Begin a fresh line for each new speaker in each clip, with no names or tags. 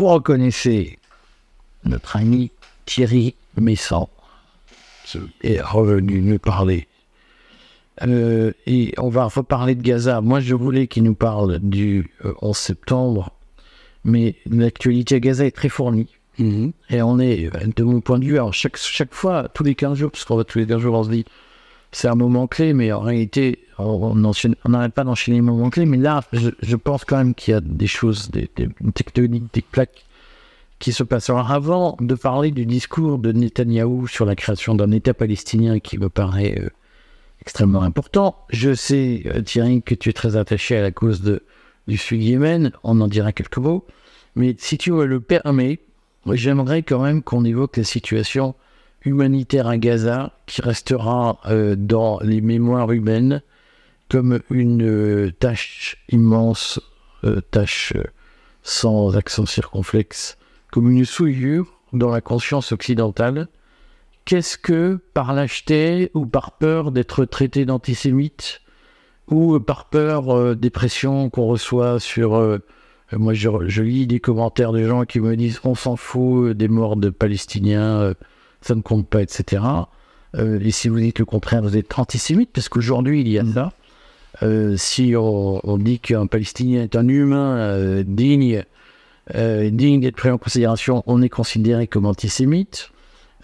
Vous reconnaissez notre ami Thierry Messant est revenu nous parler. Euh, et on va reparler de Gaza. Moi, je voulais qu'il nous parle du 11 septembre, mais l'actualité à Gaza est très fournie.
Mhm.
Et on est, de mon point de vue, alors chaque, chaque fois, tous les 15 jours, parce qu'on va tous les 15 jours, on se dit, c'est un moment clé, mais en réalité, on n'arrête pas d'enchaîner les moments clés. Mais là, je, pense quand même qu'il y a des choses, des, des tectoniques, des plaques qui se passent. Alors, avant de parler du discours de Netanyahou sur la création d'un État palestinien qui me paraît euh, extrêmement important, je sais, euh, Thierry, que tu es très attaché à la cause de, du Sud-Yémen. On en dira quelques mots. Mais si tu me le permets, j'aimerais quand même qu'on évoque la situation humanitaire à Gaza, qui restera euh, dans les mémoires humaines comme une euh, tâche immense, euh, tâche sans accent circonflexe, comme une souillure dans la conscience occidentale. Qu'est-ce que, par lâcheté ou par peur d'être traité d'antisémite, ou par peur des pressions qu'on reçoit sur... moi, je, je lis des commentaires de gens qui me disent on s'en fout des morts de Palestiniens, ça ne compte pas, etc. Euh, et si vous dites le contraire, vous êtes antisémite, parce qu'aujourd'hui, il y a ça. Euh, si on, on dit qu'un Palestinien est un humain euh, digne, digne d'être pris en considération, on est considéré comme antisémite.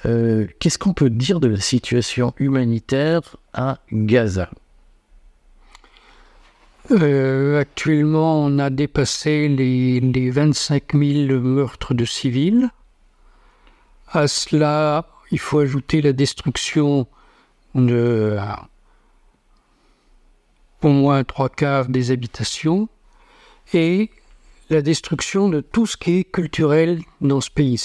Qu'est-ce qu'on peut dire de la situation humanitaire à Gaza?
Actuellement, on a dépassé les, les 25 000 meurtres de civils. À cela, il faut ajouter la destruction de euh, au moins trois quarts des habitations et la destruction de tout ce qui est culturel dans ce pays.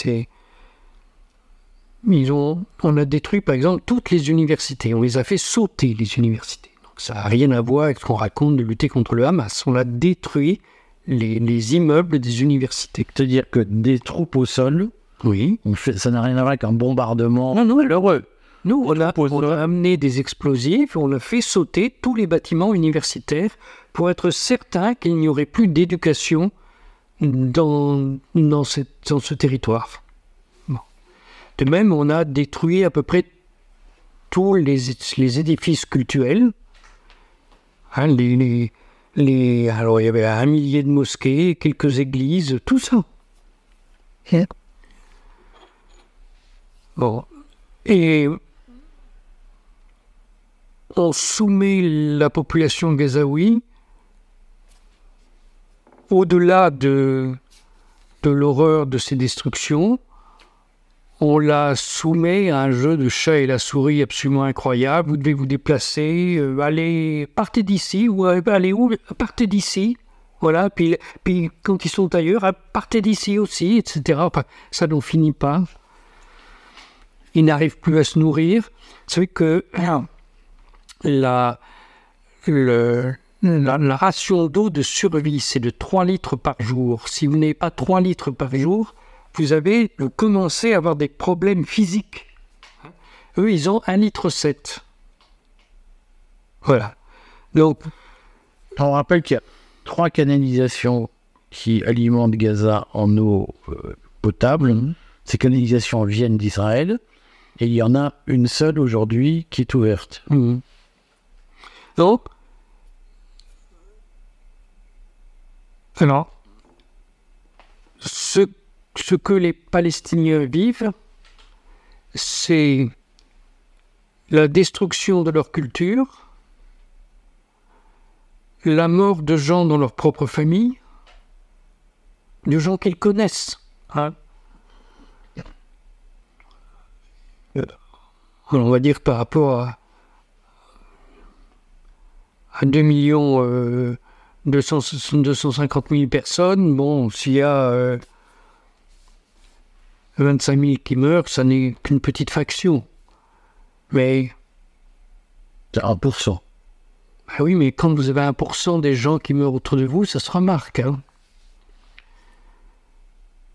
Ils ont, on a détruit par exemple toutes les universités. On les a fait sauter les universités. Donc ça n'a rien à voir avec ce qu'on raconte de lutter contre le Hamas. On a détruit les immeubles des universités.
C'est-à-dire que des troupes au sol,
Oui.
ça n'a rien à voir avec un bombardement
Non, non,
malheureux.
Nous, on a, on a amené des explosifs, on a fait sauter tous les bâtiments universitaires pour être certain qu'il n'y aurait plus d'éducation dans, dans, cette- dans ce territoire. Bon. De même, on a détruit à peu près tous les, les édifices culturels. Hein, les, les, les- alors, il y avait un millier de mosquées, quelques églises, tout ça. Bon. Et on soumet la population gazaoui au-delà de, de l'horreur de ces destructions, on la soumet à un jeu de chat et la souris absolument incroyable. Vous devez vous déplacer, euh, allez, partez d'ici, ou euh, allez où? Partez d'ici. Voilà, puis, puis quand ils sont ailleurs, ah, partez d'ici aussi, etc. Ça n'en finit pas. Ils n'arrivent plus à se nourrir. Savez que la, la, ration d'eau de survie, c'est de 3 litres par jour. Si vous n'avez pas 3 litres par jour, vous avez commencé à avoir des problèmes physiques. Eux, ils ont 1 litre 7. Voilà. Donc,
On rappelle qu'il y a trois canalisations qui alimentent Gaza en eau euh, potable. Ces canalisations viennent d'Israël. Et il y en a une seule aujourd'hui qui est ouverte.
Mhm. Donc, ce que les Palestiniens vivent, c'est la destruction de leur culture, la mort de gens dans leur propre famille, de gens qu'ils connaissent. hein. Alors, on va dire par rapport à, à 2 millions euh, 200 250 000 personnes, bon, s'il y a euh, 25 000 qui meurent, ça n'est qu'une petite fraction. Mais,
C'est 1%.
bah oui, mais quand vous avez 1% des gens qui meurent autour de vous, ça se remarque. hein.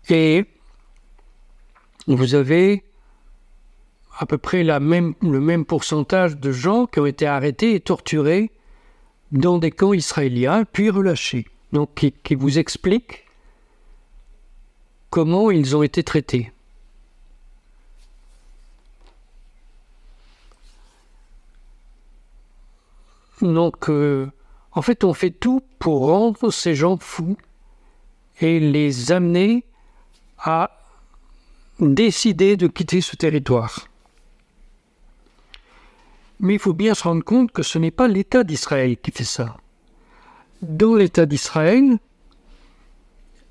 Et vous avez à peu près le même pourcentage de gens qui ont été arrêtés et torturés dans des camps israéliens, puis relâchés. Donc, qui, qui vous explique comment ils ont été traités. Donc, euh, en fait, on fait tout pour rendre ces gens fous et les amener à décider de quitter ce territoire. Mais il faut bien se rendre compte que ce n'est pas l'État d'Israël qui fait ça. Dans l'État d'Israël,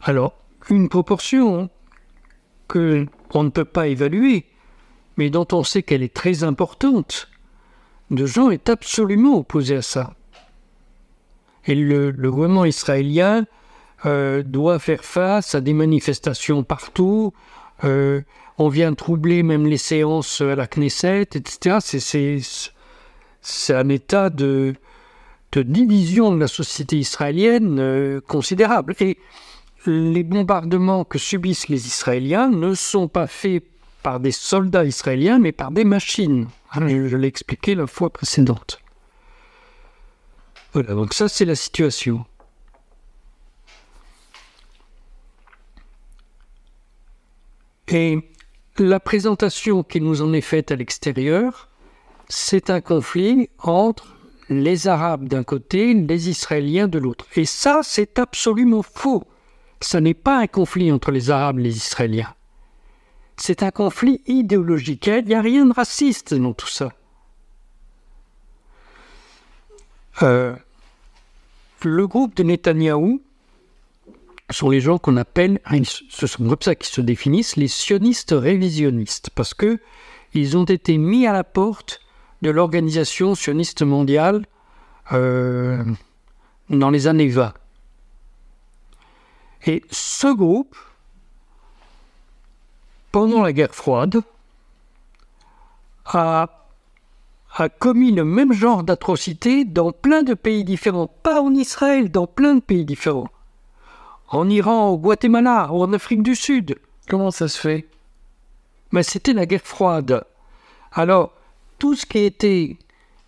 alors, une proportion que on ne peut pas évaluer, mais dont on sait qu'elle est très importante, de gens est absolument opposé à ça. Et le, gouvernement israélien euh, doit faire face à des manifestations partout. Euh, on vient troubler même les séances à la Knesset, etc. C'est un état de, division de la société israélienne euh, considérable. Et les bombardements que subissent les Israéliens ne sont pas faits par des soldats israéliens, mais par des machines. Je, l'ai expliqué la fois précédente. Voilà, donc ça c'est la situation. Et la présentation qui nous en est faite à l'extérieur, c'est un conflit entre les Arabes d'un côté, les Israéliens de l'autre. Et ça, c'est absolument faux. Ce n'est pas un conflit entre les Arabes et les Israéliens c'est un conflit idéologique. Il n'y a rien de raciste dans tout ça. Euh, le groupe de Netanyahou sont les gens qu'on appelle, ce sont comme ça qu'ils se définissent, les sionistes révisionnistes, parce que ils ont été mis à la porte de l'organisation sioniste mondiale euh, dans les années 20. Et ce groupe pendant la guerre froide, a, commis le même genre d'atrocité dans plein de pays différents, pas en Israël, dans plein de pays différents. En Iran, au Guatemala, ou en Afrique du Sud.
Comment ça se fait?
Mais c'était la guerre froide. Alors, tout ce qui était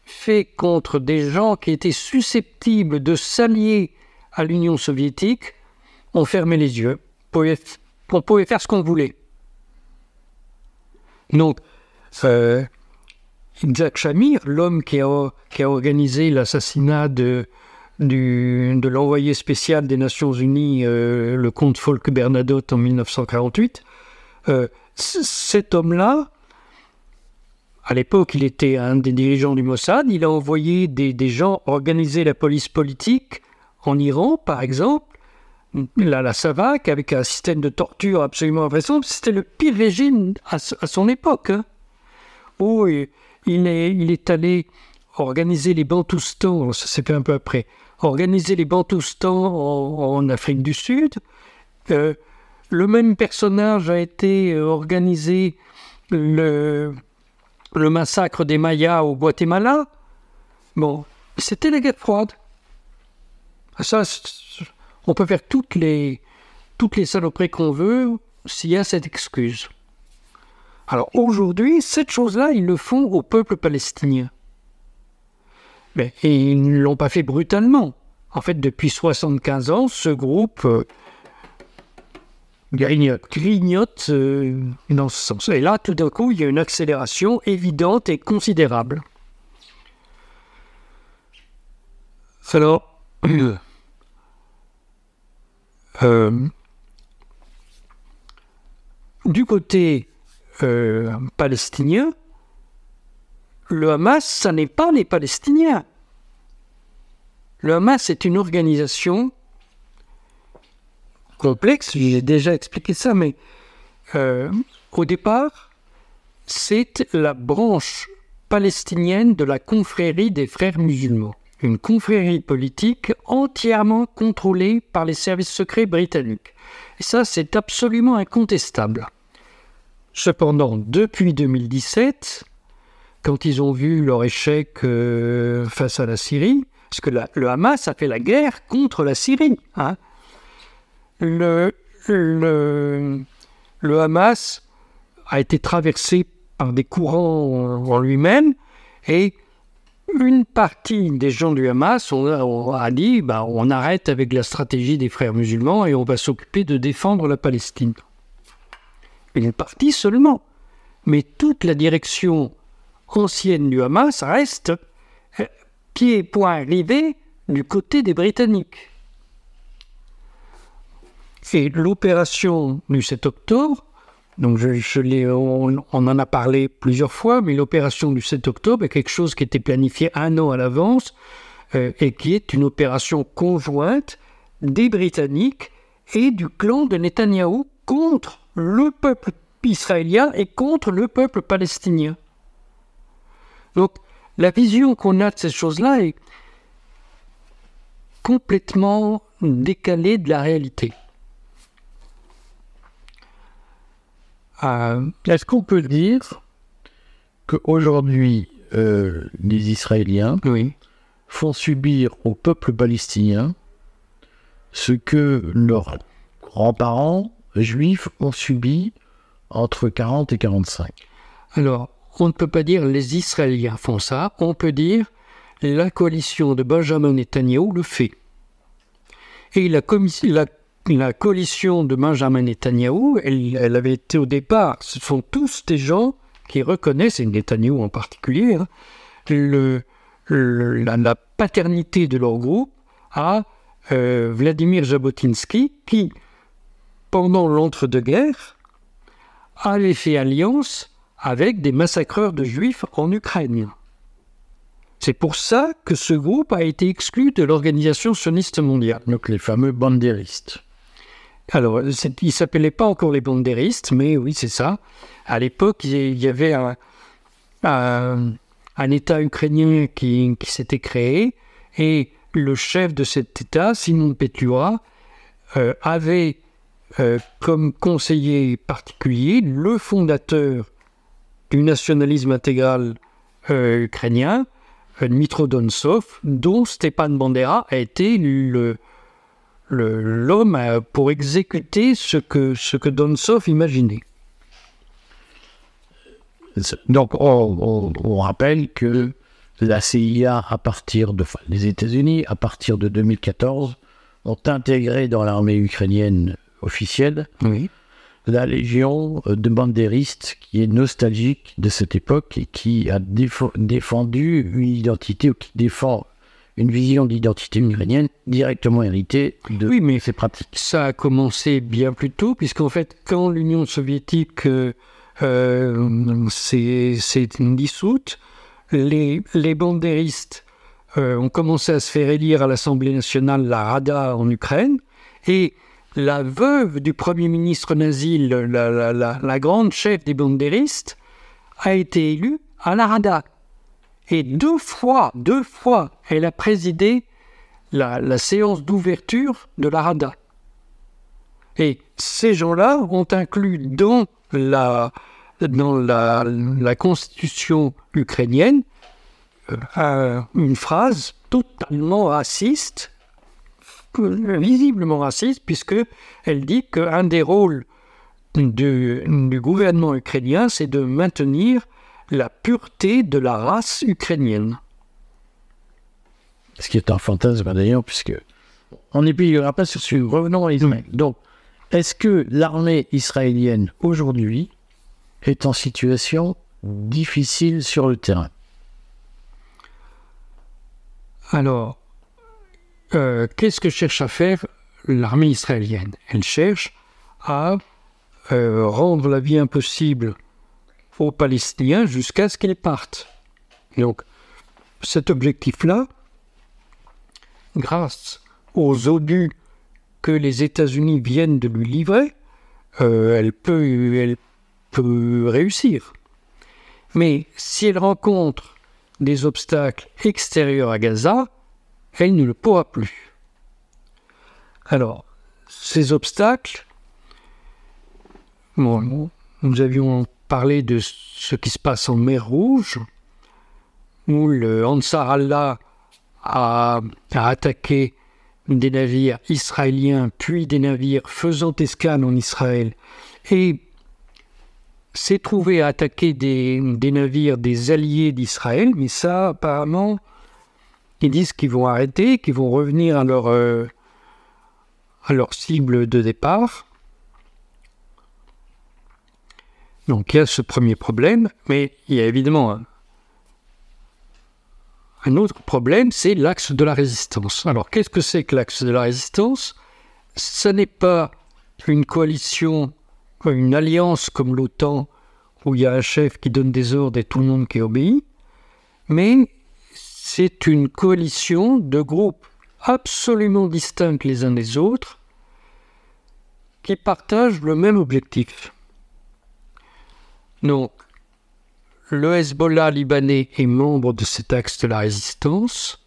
fait contre des gens qui étaient susceptibles de s'allier à l'Union soviétique, on fermait les yeux. On pouvait faire ce qu'on voulait. Donc, euh, Jacques Chamir, l'homme qui a, organisé l'assassinat de, l'envoyé spécial des Nations Unies, euh, le comte Folke Bernadotte, en 1948, euh, cet homme-là, à l'époque, il était un des dirigeants du Mossad. Il a envoyé des, gens organiser la police politique en Iran, par exemple, la, la SAVAC, avec un système de torture absolument impressionnant, c'était le pire régime à, son époque. Hein. Oh, il, est, il est allé organiser les Bantoustans, ça s'est fait un peu après, organiser les Bantoustans en, Afrique du Sud. Euh, le même personnage a été euh, organisé le, le massacre des Mayas au Guatemala. Bon, c'était la guerre froide. Ça, on peut faire toutes les, toutes les saloperies qu'on veut s'il y a cette excuse. Alors aujourd'hui, cette chose-là, ils le font au peuple palestinien. Mais, et ils ne l'ont pas fait brutalement. En fait, depuis 75 ans, ce groupe euh, grignote, euh, dans ce sens. Et là, tout d'un coup, il y a une accélération évidente et considérable. Alors, Euh, du côté euh, palestinien, le Hamas, ça n'est pas les Palestiniens. Le Hamas est une organisation complexe, j'ai déjà expliqué ça, mais euh, au départ, c'est la branche palestinienne de la confrérie des frères musulmans une confrérie politique entièrement contrôlée par les services secrets britanniques. Et ça, c'est absolument incontestable. Cependant, depuis 2017, quand ils ont vu leur échec euh, face à la Syrie, parce que le Hamas a fait la guerre contre la Syrie, hein, le, Hamas a été traversé par des courants en lui-même et une partie des gens du Hamas a dit bah, on arrête avec la stratégie des frères musulmans et on va s'occuper de défendre la Palestine. une partie seulement. Mais toute la direction ancienne du Hamas reste euh, pied point rivé du côté des Britanniques. Et l'opération du 7 octobre, donc je, on, en a parlé plusieurs fois, mais l'opération du 7 octobre est quelque chose qui était planifié un an à l'avance euh, et qui est une opération conjointe des Britanniques et du clan de Netanyahou contre le peuple israélien et contre le peuple palestinien. Donc la vision qu'on a de ces choses-là est complètement décalée de la réalité.
Euh, est-ce qu'on peut dire qu'aujourd'hui, euh, les Israéliens font subir au peuple palestinien ce que leurs grands-parents juifs ont subi entre 40 et 45
Alors, on ne peut pas dire les Israéliens font ça, on peut dire la coalition de Benjamin Netanyahu le fait. Et la, la la coalition de Benjamin Netanyahou, elle, avait été au départ, ce sont tous des gens qui reconnaissent, et Netanyahou en particulier, hein, la, paternité de leur groupe à euh, Vladimir Jabotinsky, qui, pendant l'entre-deux-guerres, avait fait alliance avec des massacreurs de juifs en Ukraine. C'est pour ça que ce groupe a été exclu de l'organisation sioniste mondiale.
Donc les fameux bandéristes.
Alors, ils ne s'appelaient pas encore les bandéristes, mais oui, c'est ça. À l'époque, il y avait un, État ukrainien qui, s'était créé, et le chef de cet État, Simon Petlura, euh, avait euh, comme conseiller particulier le fondateur du nationalisme intégral euh, ukrainien, Dmitro Donsov, dont Stepan Bandera a été le, l'homme pour exécuter ce que, ce que Donsov imaginait.
Donc, on, rappelle que la CIA, à partir de les États-Unis, à partir de 2014, ont intégré dans l'armée ukrainienne officielle la légion de bandéristes qui est nostalgique de cette époque et qui a défendu une identité ou qui défend une vision d'identité ukrainienne directement héritée de
oui, mais ces pratiques. Ça a commencé bien plus tôt, puisqu'en fait, quand l'Union soviétique euh, euh s'est dissoute, les, les bandéristes euh, ont commencé à se faire élire à l'Assemblée nationale, la Rada en Ukraine, et la veuve du premier ministre nazi, la, la, la, la grande chef des bandéristes, a été élue à la Rada, et deux fois, deux fois, elle a présidé la, séance d'ouverture de la Rada. Et ces gens-là ont inclus dans la, dans la, constitution ukrainienne euh, une phrase totalement raciste, visiblement raciste, puisque elle dit qu'un des rôles du gouvernement ukrainien, c'est de maintenir la pureté de la race ukrainienne.
Ce qui est un fantasme d'ailleurs, puisque on n'épuisera pas sur ce revenons à Israël. Donc, est-ce que l'armée israélienne aujourd'hui est en situation difficile sur le terrain?
Alors, euh, qu'est-ce que cherche à faire l'armée israélienne? Elle cherche à euh, rendre la vie impossible Palestiniens jusqu'à ce qu'ils partent. Donc, cet objectif-là, grâce aux odus que les États-Unis viennent de lui livrer, euh, elle, peut, elle peut réussir. Mais si elle rencontre des obstacles extérieurs à Gaza, elle ne le pourra plus. Alors, ces obstacles, nous avions parler de ce qui se passe en mer Rouge, où le Ansar Allah a, attaqué des navires israéliens, puis des navires faisant escale en Israël, et s'est trouvé à attaquer des, navires des alliés d'Israël, mais ça, apparemment, ils disent qu'ils vont arrêter, qu'ils vont revenir à leur, euh, à leur cible de départ. Donc il y a ce premier problème, mais il y a évidemment un, autre problème, c'est l'axe de la résistance. Alors qu'est-ce que c'est que l'axe de la résistance? Ce n'est pas une coalition, une alliance comme l'OTAN, où il y a un chef qui donne des ordres et tout le monde qui obéit, mais c'est une coalition de groupes absolument distincts les uns des autres, qui partagent le même objectif. Donc, le Hezbollah libanais est membre de cet axe de la résistance,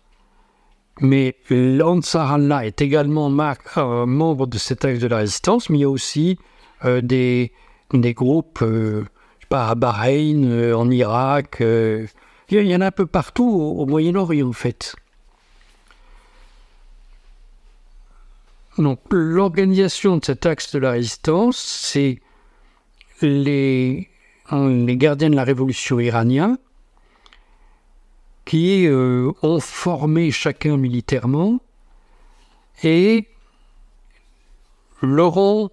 mais l'Ansar Allah est également euh, membre de cet axe de la résistance, mais il y a aussi euh, des, groupes, euh, je sais pas, à Bahreïn, en Irak, il y en a un peu partout au, au Moyen-Orient en fait. Donc l'organisation de cet axe de la résistance, c'est les les gardiens de la révolution iranienne, qui euh, ont formé chacun militairement et leur ont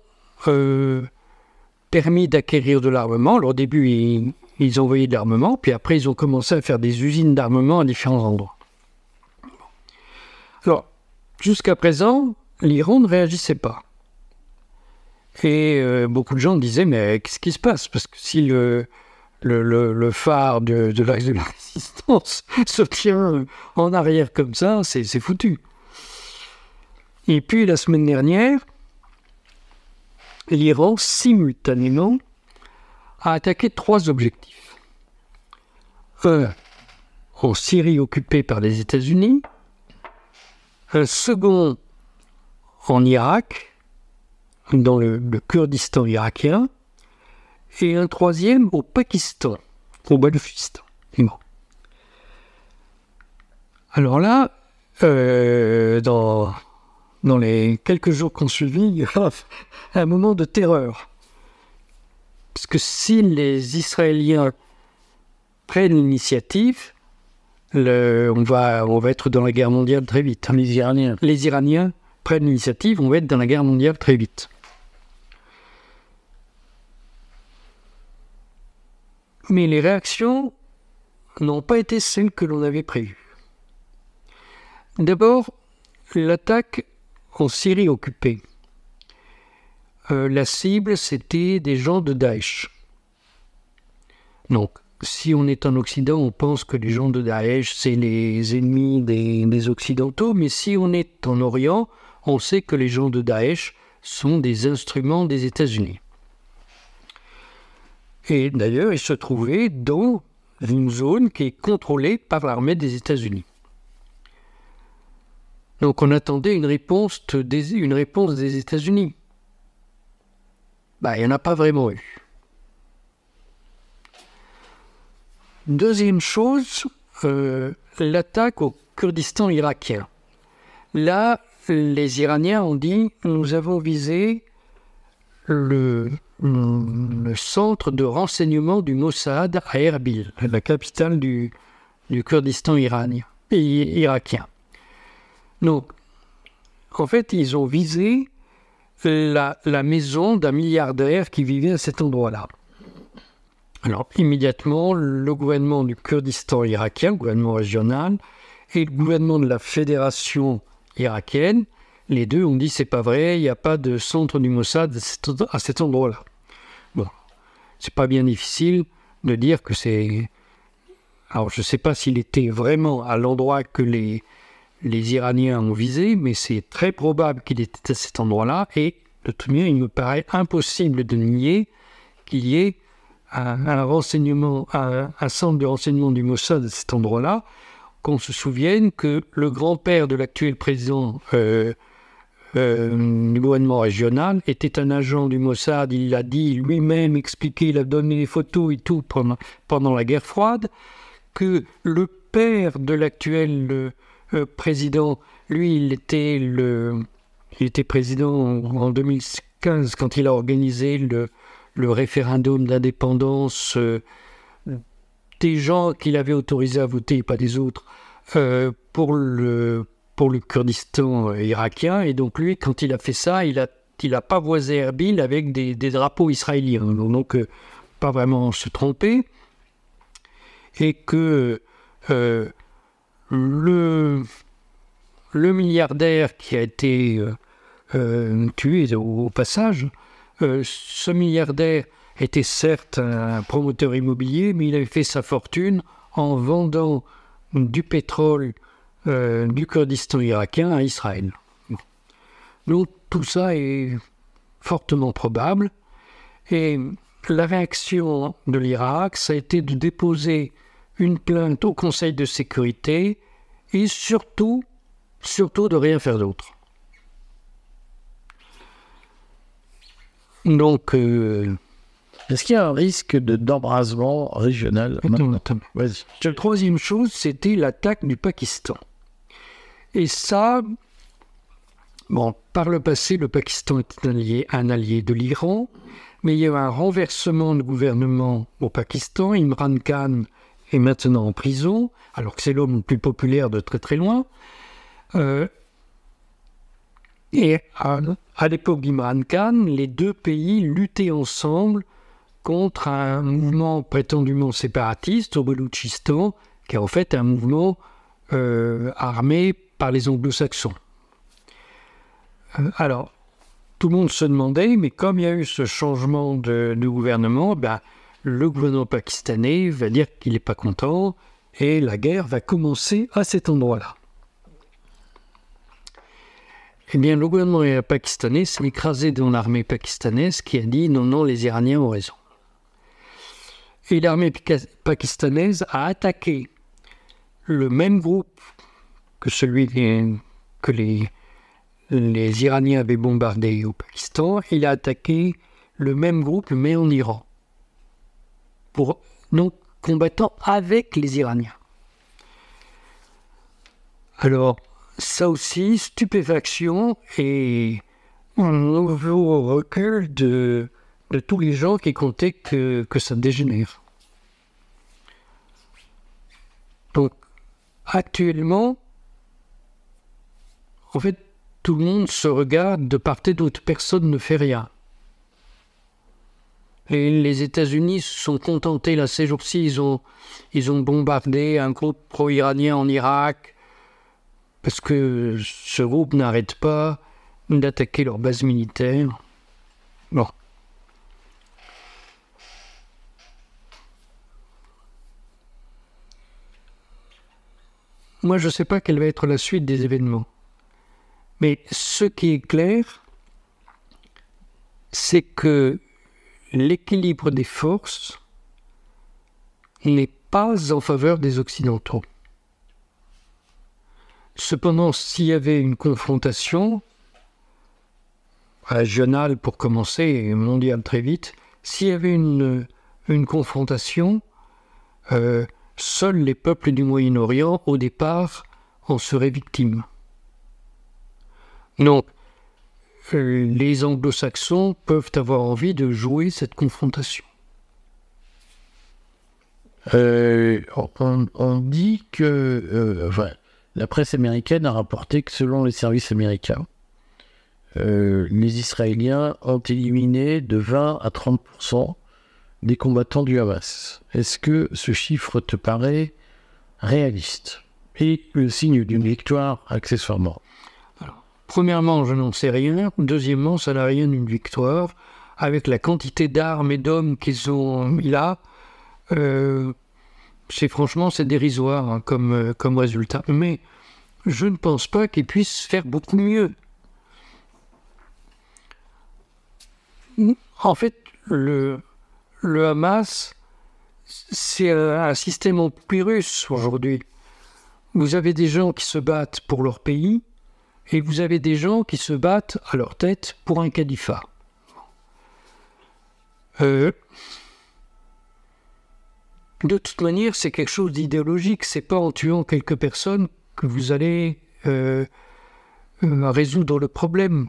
euh, permis d'acquérir de l'armement. Alors, au début, ils, ils envoyaient de l'armement, puis après, ils ont commencé à faire des usines d'armement à différents endroits. Alors, jusqu'à présent, l'Iran ne réagissait pas. Et euh, beaucoup de gens disaient, mais qu'est-ce qui se passe? Parce que si le, phare de, de, la, résistance se tient en arrière comme ça, c'est foutu. Et puis la semaine dernière, l'Iran, simultanément, a attaqué trois objectifs. Un, en Syrie occupée par les États-Unis. Un second, en Irak, dans le, Kurdistan irakien, et un troisième au Pakistan, au Balochistan. Alors là, euh, dans, dans les quelques jours qu'on suivit, un moment de terreur. Parce que si les Israéliens prennent l'initiative, on, va, on va être dans la guerre mondiale très vite.
Les Iraniens.
Les Iraniens prennent l'initiative, on va être dans la guerre mondiale très vite. Mais les réactions n'ont pas été celles que l'on avait prévues. D'abord, l'attaque en Syrie occupée. Euh, la cible, c'était des gens de Daesh. Donc, si on est en Occident, on pense que les gens de Daesh, c'est les ennemis des, des, Occidentaux, mais si on est en Orient, on sait que les gens de Daesh sont des instruments des États-Unis. Et d'ailleurs, il se trouvait dans une zone qui est contrôlée par l'armée des États-Unis. Donc on attendait une réponse des, États-Unis. Bah, il n'y en a pas vraiment eu. Deuxième chose, euh, l'attaque au Kurdistan irakien. Là, les Iraniens ont dit nous avons visé le le centre de renseignement du Mossad à Erbil, la capitale du, Kurdistan iranien, irakien. Donc, en fait, ils ont visé la maison d'un milliardaire qui vivait à cet endroit-là. Alors, immédiatement, le gouvernement du Kurdistan irakien, le gouvernement régional, et le gouvernement de la fédération irakienne les deux ont dit c'est pas vrai, il n'y a pas de centre du Mossad à cet endroit-là. Bon, c'est pas bien difficile de dire que c'est. Alors je ne sais pas s'il était vraiment à l'endroit que les, les Iraniens ont visé, mais c'est très probable qu'il était à cet endroit-là. Et de toute manière, il me paraît impossible de nier qu'il y ait un, renseignement, un, centre de renseignement du Mossad à cet endroit-là. Qu'on se souvienne que le grand-père de l'actuel président euh, euh, du gouvernement régional, était un agent du Mossad, il l'a dit lui-même, expliqué, il a donné des photos et tout pendant, la guerre froide, que le père de l'actuel euh, président, lui, il était, le, il était président en, 2015 quand il a organisé le, référendum d'indépendance euh, des gens qu'il avait autorisé à voter, pas des autres, pour le pour le Kurdistan euh, irakien. Et donc lui, quand il a fait ça, il a, il a pavoisé Erbil avec des, drapeaux israéliens. Donc euh, pas vraiment se tromper, et que euh, le, le milliardaire qui a été tué au, passage, ce milliardaire était certes un promoteur immobilier, mais il avait fait sa fortune en vendant du pétrole du Kurdistan irakien à Israël. Donc tout ça est fortement probable. Et la réaction de l'Irak, ça a été de déposer une plainte au Conseil de sécurité et surtout, surtout de rien faire d'autre.
Donc, euh, est-ce qu'il y a un risque de d'embrasement régional
La troisième chose, c'était l'attaque du Pakistan. Et ça, bon, par le passé, le Pakistan était un allié de l'Iran mais il y a eu un renversement de gouvernement au Pakistan. Imran Khan est maintenant en prison, alors que c'est l'homme le plus populaire de très très loin. Euh, et à, l'époque d'Imran Khan, les deux pays luttaient ensemble contre un mouvement prétendument séparatiste au Beloutchistan, qui est en fait un mouvement euh, armé par les anglo-saxons. Euh, alors, tout le monde se demandait, mais comme il y a eu ce changement de, gouvernement, ben, le gouvernement pakistanais va dire qu'il n'est pas content et la guerre va commencer à cet endroit-là. Eh bien, le gouvernement pakistanais s'est écrasé dans l'armée pakistanaise qui a dit non, non, les Iraniens ont raison. Et l'armée pakistanaise a attaqué le même groupe que celui que les Iraniens avaient bombardé au Pakistan, il a attaqué le même groupe, mais en Iran, pour non combattant avec les Iraniens. Alors, ça aussi, stupéfaction et un nouveau recul de, de tous les gens qui comptaient que, que ça dégénère. Donc, actuellement, en fait, tout le monde se regarde de part et d'autre, personne ne fait rien. Et les États-Unis se sont contentés, là, ces jours-ci, ils ont, ils ont bombardé un groupe pro-iranien en Irak, parce que ce groupe n'arrête pas d'attaquer leur base militaire. Bon. Moi, je ne sais pas quelle va être la suite des événements. Mais ce qui est clair, c'est que l'équilibre des forces n'est pas en faveur des Occidentaux. Cependant, s'il y avait une confrontation, régionale pour commencer et mondiale très vite, s'il y avait une, une confrontation, euh, seuls les peuples du Moyen-Orient, au départ, en seraient victimes. Donc, euh, les anglo-saxons peuvent avoir envie de jouer cette confrontation.
Euh, on, dit que euh, la presse américaine a rapporté que selon les services américains, les Israéliens ont éliminé de 20 à 30% des combattants du Hamas. Est-ce que ce chiffre te paraît réaliste et le signe d'une victoire accessoirement?
Premièrement, je n'en sais rien. Deuxièmement, ça n'a rien d'une victoire. Avec la quantité d'armes et d'hommes qu'ils ont mis là, euh, c'est franchement c'est dérisoire hein, comme, euh, comme résultat. Mais je ne pense pas qu'ils puissent faire beaucoup mieux. En fait, le, le Hamas, c'est un système empirus aujourd'hui. Vous avez des gens qui se battent pour leur pays, et vous avez des gens qui se battent à leur tête pour un califat. Euh, de toute manière, c'est quelque chose d'idéologique. C'est pas en tuant quelques personnes que vous allez euh, euh, résoudre le problème.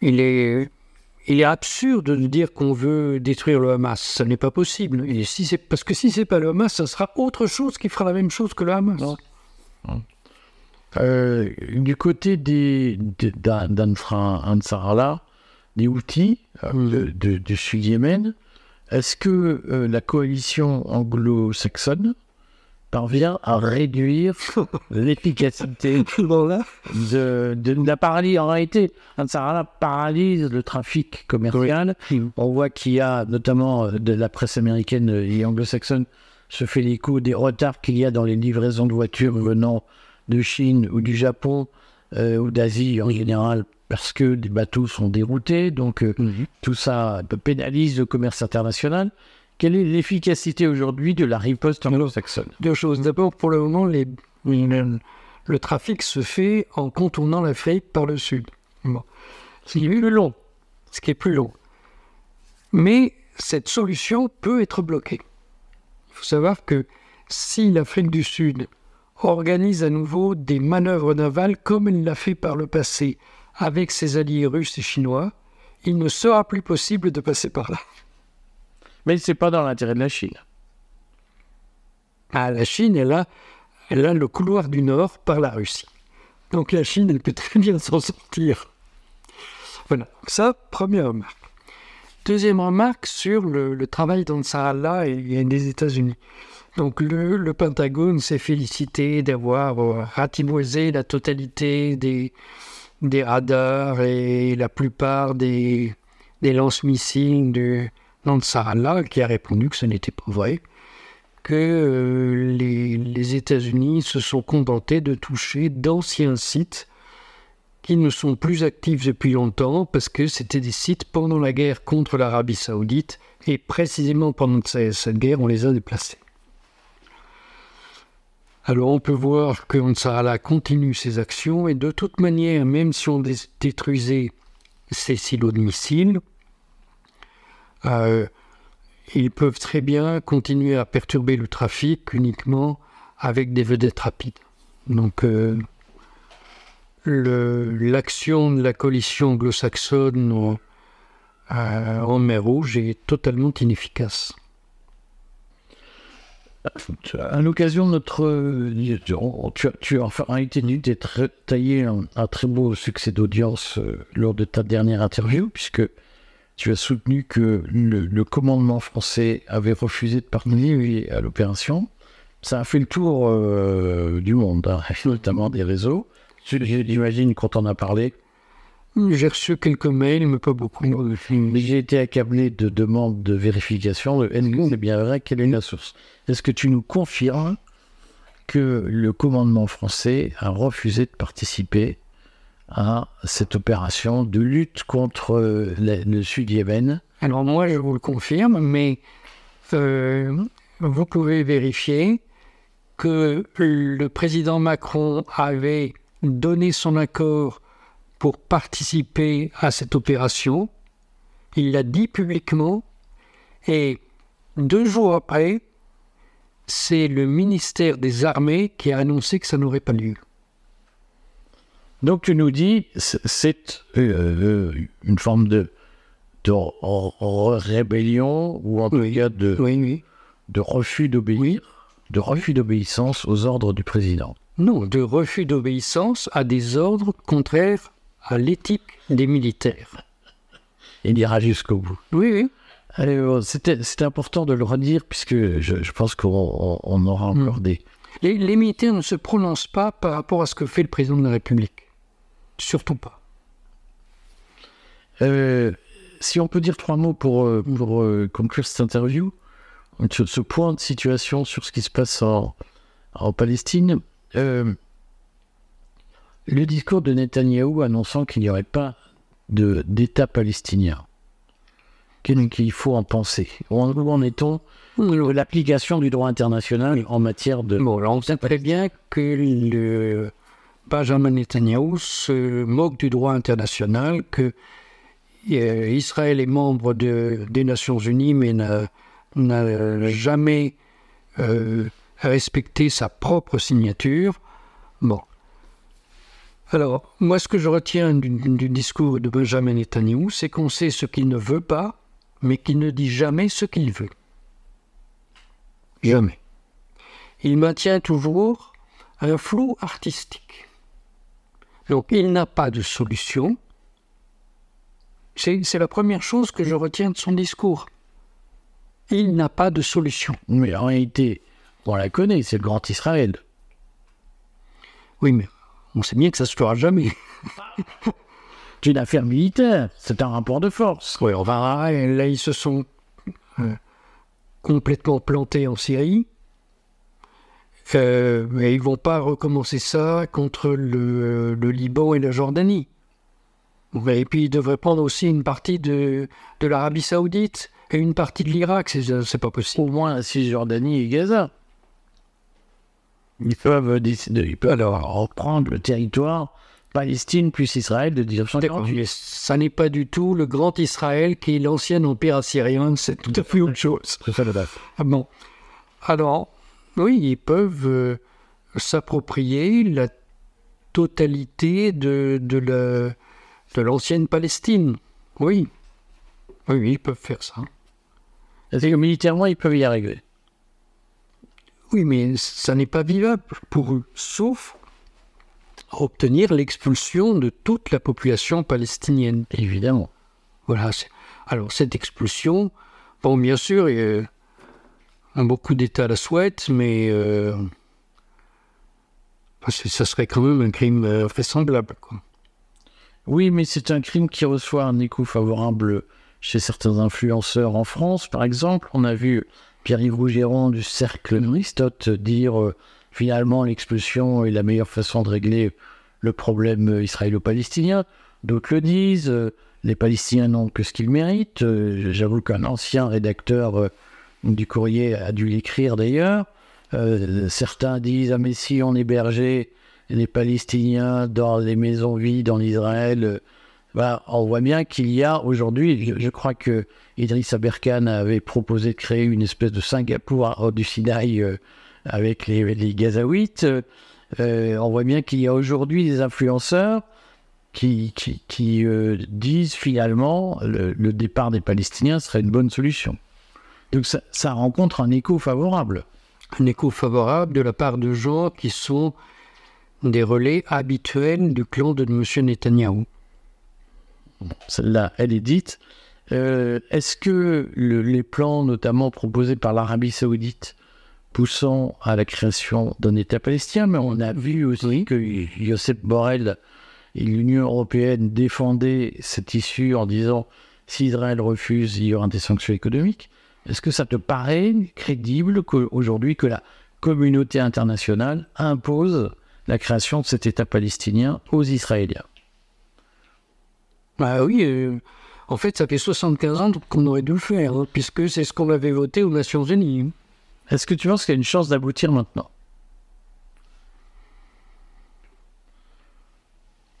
Il est, absurde de dire qu'on veut détruire le Hamas. Ce n'est pas possible. Parce que si c'est pas le Hamas, ça sera autre chose qui fera la même chose que le Hamas.
Euh, du côté des, d'Ansarallah, des outils euh, de, de, Yémen, est-ce que euh, la coalition anglo-saxonne parvient à réduire l'efficacité de, de, la paralysie? En réalité, ça paralyse le trafic commercial. On voit qu'il y a notamment de la presse américaine et anglo-saxonne se fait l'écho des retards qu'il y a dans les livraisons de voitures venant de Chine ou du Japon euh, ou d'Asie en général parce que des bateaux sont déroutés. Donc euh, mhm. tout ça pénalise le commerce international. Quelle est l'efficacité aujourd'hui de la riposte anglo-saxonne
Deux choses? D'abord, pour le moment, les, le trafic se fait en contournant l'Afrique par le sud. Ce qui est plus long. Ce qui est plus long. Mais cette solution peut être bloquée. Il faut savoir que si l'Afrique du Sud organise à nouveau des manœuvres navales comme elle l'a fait par le passé avec ses alliés russes et chinois, il ne sera plus possible de passer par là.
Mais ce n'est pas dans l'intérêt de la Chine.
Ah, la Chine, elle a, elle a le couloir du Nord par la Russie. Donc la Chine, elle peut très bien s'en sortir. Voilà, ça, première remarque. Deuxième remarque sur le, travail dans le Sahara et des États-Unis. Donc le, Pentagone s'est félicité d'avoir euh, ratimoisé la totalité des, radars et la plupart des, lance-missiles de Nansarallah, qui a répondu que ce n'était pas vrai, que euh, les, les États-Unis se sont contentés de toucher d'anciens sites qui ne sont plus actifs depuis longtemps parce que c'était des sites pendant la guerre contre l'Arabie saoudite et précisément pendant cette guerre on les a déplacés. Alors on peut voir que Ansarallah continue ses actions et de toute manière, même si on détruisait ces silos de missiles, euh, ils peuvent très bien continuer à perturber le trafic uniquement avec des vedettes rapides. Donc euh, l'action de la coalition anglo-saxonne euh, en mer Rouge est totalement inefficace.
À l'occasion de notre. Tu, tu as en réalité taillé un, très beau succès d'audience euh, lors de ta dernière interview, puisque tu as soutenu que le, commandement français avait refusé de participer à l'opération. Ça a fait le tour euh, du monde, hein, notamment des réseaux. J'imagine quand on a parlé.
J'ai reçu quelques mails, mais pas beaucoup.
Mais j'ai été accablé de demandes de vérification. Est-ce que c'est bien vrai Quelle est la source Est-ce que tu nous confirmes que le commandement français a refusé de participer à cette opération de lutte contre euh, le, Sud-Yémen
Alors moi, je vous le confirme, mais euh, vous pouvez vérifier que le président Macron avait donné son accord pour participer à cette opération. Il l'a dit publiquement. Et deux jours après, c'est le ministère des Armées qui a annoncé que ça n'aurait pas lieu.
Donc tu nous dis, c'est euh, euh, une forme de, de rébellion ou en tout cas de, de refus d'obéir, de refus d'obéissance aux ordres du président.
Non, de refus d'obéissance à des ordres contraires à l'éthique des militaires.
Il ira jusqu'au bout.
Oui, oui.
C'était important de le redire, puisque je, pense qu'on aura hmm. encore des...
Les, les, militaires ne se prononcent pas par rapport à ce que fait le président de la République. Surtout pas.
Euh, si on peut dire trois mots pour, euh, pour euh, conclure cette interview, sur ce point de situation sur ce qui se passe en, en Palestine, le discours de Netanyahou annonçant qu'il n'y aurait pas d'État palestinien. Qu'il faut en penser? Où en est-on? L'application du droit international en matière de...
Bon, on sait très bien que le Benjamin Netanyahou se moque du droit international, que euh, Israël est membre des Nations Unies, mais n'a jamais euh, respecté sa propre signature. Bon, alors, moi, ce que je retiens du, discours de Benjamin Netanyahu, c'est qu'on sait ce qu'il ne veut pas, mais qu'il ne dit jamais ce qu'il veut. Jamais. Il maintient toujours un flou artistique. Donc, il n'a pas de solution. C'est la première chose que je retiens de son discours. il n'a pas de solution.
Mais en réalité, on la connaît, c'est le grand Israël.
Oui, mais on sait bien que ça se fera jamais.
C'est une affaire militaire, c'est un rapport de force.
Oui, on va là, ils se sont euh, complètement plantés en Syrie. Euh, mais ils vont pas recommencer ça contre le, le Liban et la Jordanie. Et puis ils devraient prendre aussi une partie de, de l'Arabie Saoudite et une partie de l'Irak, c'est, c'est pas possible.
Au moins la Cisjordanie et Gaza. Ils peuvent décider, ils peuvent alors reprendre le territoire Palestine plus Israël de 1948.
Ça n'est pas du tout le grand Israël qui est l'ancien empire assyrien, c'est tout à fait autre chose.
C'est ça le date.
Ah bon. Alors, oui, ils peuvent euh, s'approprier la totalité de, de, la, de l'ancienne Palestine. Oui. oui. Ils peuvent faire ça.
Que militairement, ils peuvent y arriver?
Oui, mais ça n'est pas vivable pour eux, sauf obtenir l'expulsion de toute la population palestinienne.
Évidemment.
Voilà. Alors, cette expulsion, bon, bien sûr, beaucoup d'États la souhaitent, mais euh, ça serait quand même un crime euh, vraisemblable. Quoi.
Oui, mais c'est un crime qui reçoit un écho favorable chez certains influenceurs en France, par exemple. On a vu Pierre-Yves Rougeron du Cercle Aristote dire euh, finalement l'expulsion est la meilleure façon de régler le problème israélo-palestinien. D'autres le disent, euh, les Palestiniens n'ont que ce qu'ils méritent. Euh, j'avoue qu'un ancien rédacteur du courrier a dû l'écrire d'ailleurs. certains disent Ah, mais si on hébergeait les Palestiniens dans les maisons vides en Israël, bah, on voit bien qu'il y a aujourd'hui, je, crois que Idriss Aberkan avait proposé de créer une espèce de Singapour du Sinaï avec les, les Gazaouites. Euh, on voit bien qu'il y a aujourd'hui des influenceurs qui, qui, euh, disent finalement le, le départ des Palestiniens serait une bonne solution. Donc ça, ça, rencontre un écho favorable.
Un écho favorable de la part de gens qui sont des relais habituels du clan de M. Netanyahou.
Celle-là, elle est dite. Euh, est-ce que le, les plans, notamment proposés par l'Arabie saoudite, poussant à la création d'un État palestinien, mais on a vu aussi que Joseph Borrell et l'Union européenne défendaient cette issue en disant si Israël refuse, il y aura des sanctions économiques. Est-ce que ça te paraît crédible qu'aujourd'hui que la communauté internationale impose la création de cet État palestinien aux Israéliens?
Bah oui, euh, en fait ça fait 75 ans qu'on aurait dû le faire, hein, puisque c'est ce qu'on avait voté aux Nations Unies.
Est-ce que tu penses qu'il y a une chance d'aboutir maintenant?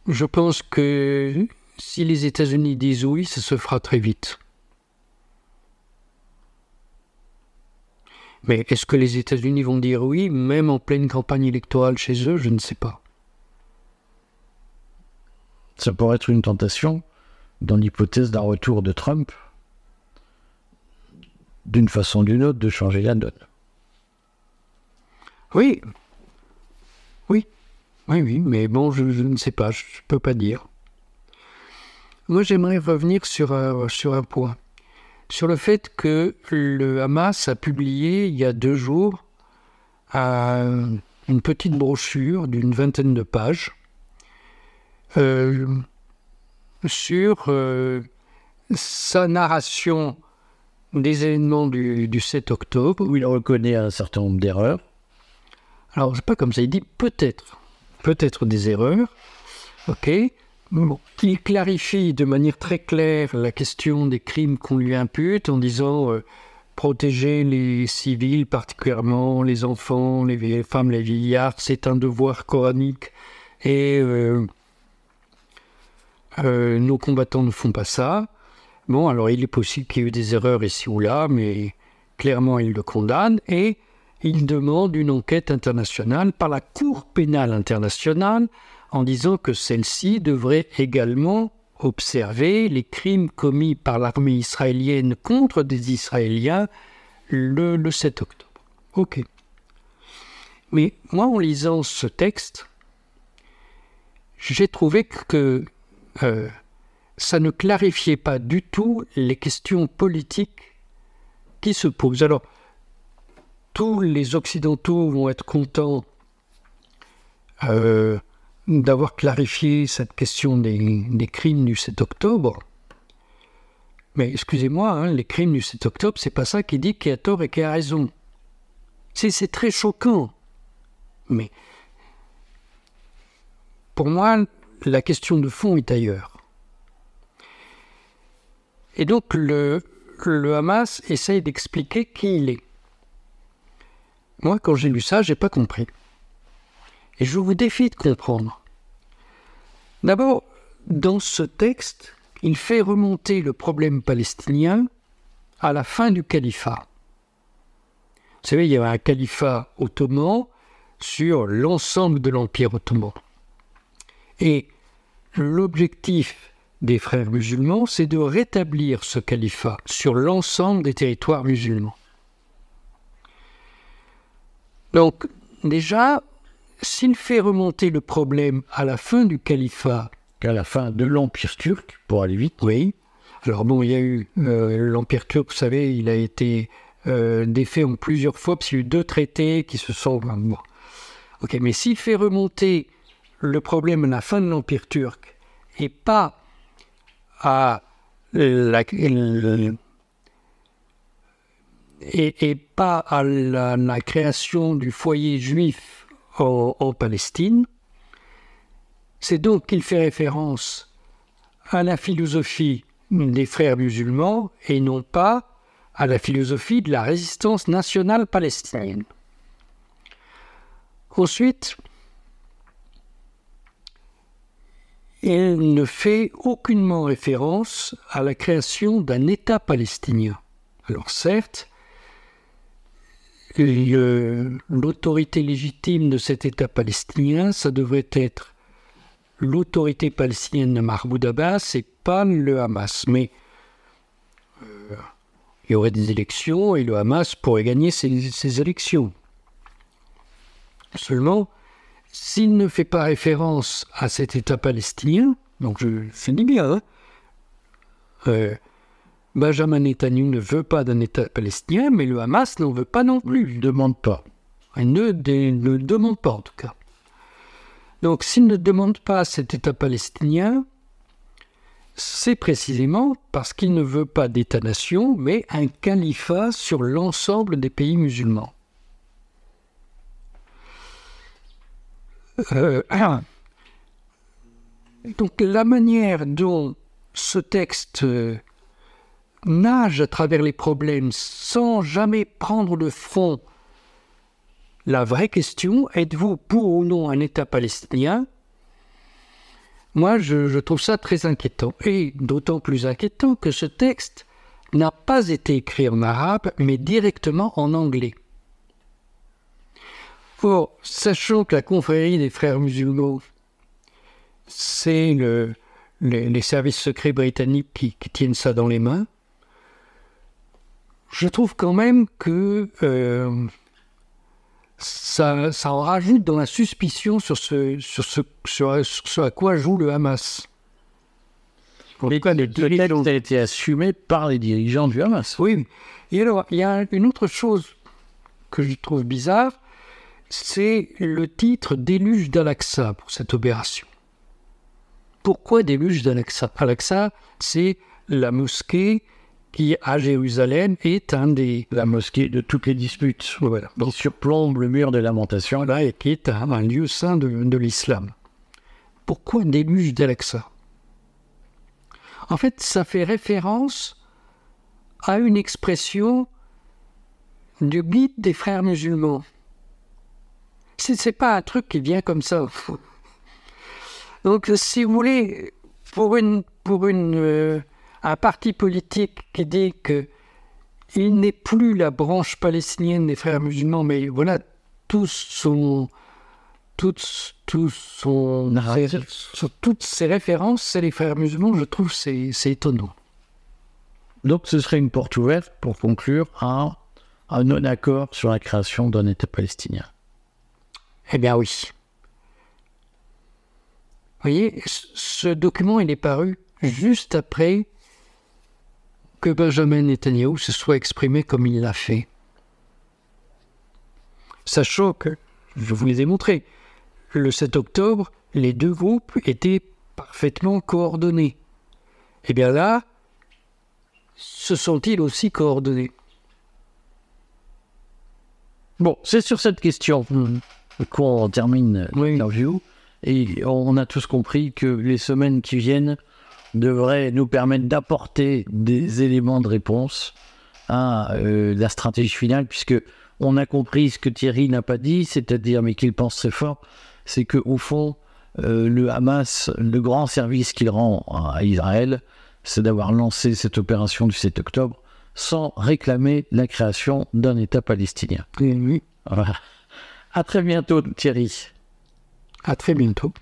Je pense que si les États-Unis disent oui, ça se fera très vite. Mais est-ce que les États-Unis vont dire oui, même en pleine campagne électorale chez eux? Je ne sais pas.
Ça pourrait être une tentation dans l'hypothèse d'un retour de Trump, d'une façon ou d'une autre, de changer la donne.
Oui. Oui. Oui, oui, mais bon, je, ne sais pas, je ne peux pas dire. Moi, j'aimerais revenir sur, un- sur un point. Sur le fait que le Hamas a publié il y a deux jours un- une petite brochure d'une vingtaine de pages euh, sur euh, sa narration des événements du, du 7 octobre.
Où il reconnaît un certain nombre d'erreurs.
Alors, c'est pas comme ça, il dit peut-être, peut-être des erreurs, ok. Bon. Il clarifie de manière très claire la question des crimes qu'on lui impute en disant euh, protéger les civils, particulièrement les enfants, les vieilles femmes, les vieillards, c'est un devoir coranique et euh, euh, nos combattants ne font pas ça. Bon, alors il est possible qu'il y ait eu des erreurs ici ou là, mais clairement il le condamne et il demande une enquête internationale par la Cour pénale internationale en disant que celle-ci devrait également observer les crimes commis par l'armée israélienne contre des Israéliens le 7 octobre. Ok. Mais moi, en lisant ce texte, j'ai trouvé que euh, ça ne clarifiait pas du tout les questions politiques qui se pose. Alors, tous les Occidentaux vont être contents euh, d'avoir clarifié cette question des, crimes du 7 octobre. Mais excusez-moi, hein, les crimes du 7 octobre, c'est pas ça qui dit qui a tort et qui a raison. C'est très choquant. Mais pour moi, la question de fond est ailleurs. Et donc le, Hamas essaye d'expliquer qui il est. Moi, quand j'ai lu ça, j'ai pas compris. Et je vous défie de comprendre. D'abord, dans ce texte, il fait remonter le problème palestinien à la fin du califat. Vous savez, il y avait un califat ottoman sur l'ensemble de l'Empire ottoman. Et l'objectif des frères musulmans, c'est de rétablir ce califat sur l'ensemble des territoires musulmans. Donc, déjà, s'il fait remonter le problème à la fin du califat,
qu'à la fin de l'Empire turc, pour aller vite.
Oui. Alors bon, il y a eu euh, l'Empire turc, vous savez, il a été euh, défait en plusieurs fois, parce qu'il y a eu deux traités qui se sont... Ok, mais s'il fait remonter le problème à la fin de l'Empire turc, et pas à la, et, pas à la, création du foyer juif en, Palestine. C'est donc qu'il fait référence à la philosophie des frères musulmans et non pas à la philosophie de la résistance nationale palestinienne. Ensuite, il ne fait aucunement référence à la création d'un État palestinien. Alors certes, l'autorité légitime de cet État palestinien, ça devrait être l'autorité palestinienne de Mahmoud Abbas et pas le Hamas. Mais euh, il y aurait des élections et le Hamas pourrait gagner ces, élections. Seulement, s'il ne fait pas référence à cet État palestinien, donc je, c'est bien, hein, euh, Benjamin Netanyahu ne veut pas d'un État palestinien, mais le Hamas n'en veut pas non plus.
Il ne demande pas.
Il ne, ne demande pas en tout cas. Donc s'il ne demande pas cet État palestinien, c'est précisément parce qu'il ne veut pas d'État-nation, mais un califat sur l'ensemble des pays musulmans. Euh, donc la manière dont ce texte euh, nage à travers les problèmes sans jamais prendre de front la vraie question, êtes-vous pour ou non un État palestinien? Moi, je, trouve ça très inquiétant. Et d'autant plus inquiétant que ce texte n'a pas été écrit en arabe, mais directement en anglais. Or, sachant que la confrérie des frères musulmans, c'est le, les, services secrets britanniques qui tiennent ça dans les mains, je trouve quand même que euh, ça, ça, en rajoute dans la suspicion sur ce, sur ce, sur, ce à quoi joue le Hamas.
Mais texte a été assumé par les dirigeants du Hamas.
Oui. Et alors, il y a une autre chose que je trouve bizarre, c'est le titre Déluge d'Al-Aqsa pour cette opération. Pourquoi Déluge d'Al-Aqsa Al-Aqsa, c'est la mosquée qui, à Jérusalem, est un des...
La mosquée de toutes les disputes,
voilà.
qui surplombe le mur de lamentation.
Là, et qui est un, lieu saint de, l'islam. Pourquoi déluge d'Alexa? En fait, ça fait référence à une expression du guide des frères musulmans. Ce n'est pas un truc qui vient comme ça. Donc, si vous voulez, pour une, pour une euh, un parti politique qui dit que il n'est plus la branche palestinienne des frères musulmans, mais voilà, tous sont, toutes, tous sont, sur toutes ces références, c'est les frères musulmans, je trouve c'est, c'est étonnant.
Donc ce serait une porte ouverte pour conclure un, un non-accord sur la création d'un État palestinien.
Eh bien oui. Vous voyez, ce document, il est paru juste après que Benjamin Netanyahu se soit exprimé comme il l'a fait. Sachant que, je vous les ai montrés, le 7 octobre, les deux groupes étaient parfaitement coordonnés. Et bien là, se sont-ils aussi coordonnés?
Bon, c'est sur cette question qu'on termine
Oui.
l'interview. Et on a tous compris que les semaines qui viennent devraient nous permettre d'apporter des éléments de réponse à euh, la stratégie finale, puisque on a compris ce que Thierry n'a pas dit, c'est-à-dire, mais qu'il pense très fort, c'est que au fond, euh, le Hamas, le grand service qu'il rend à Israël, c'est d'avoir lancé cette opération du 7 octobre sans réclamer la création d'un État palestinien.
Oui.
Voilà. À très bientôt, Thierry.
À très bientôt.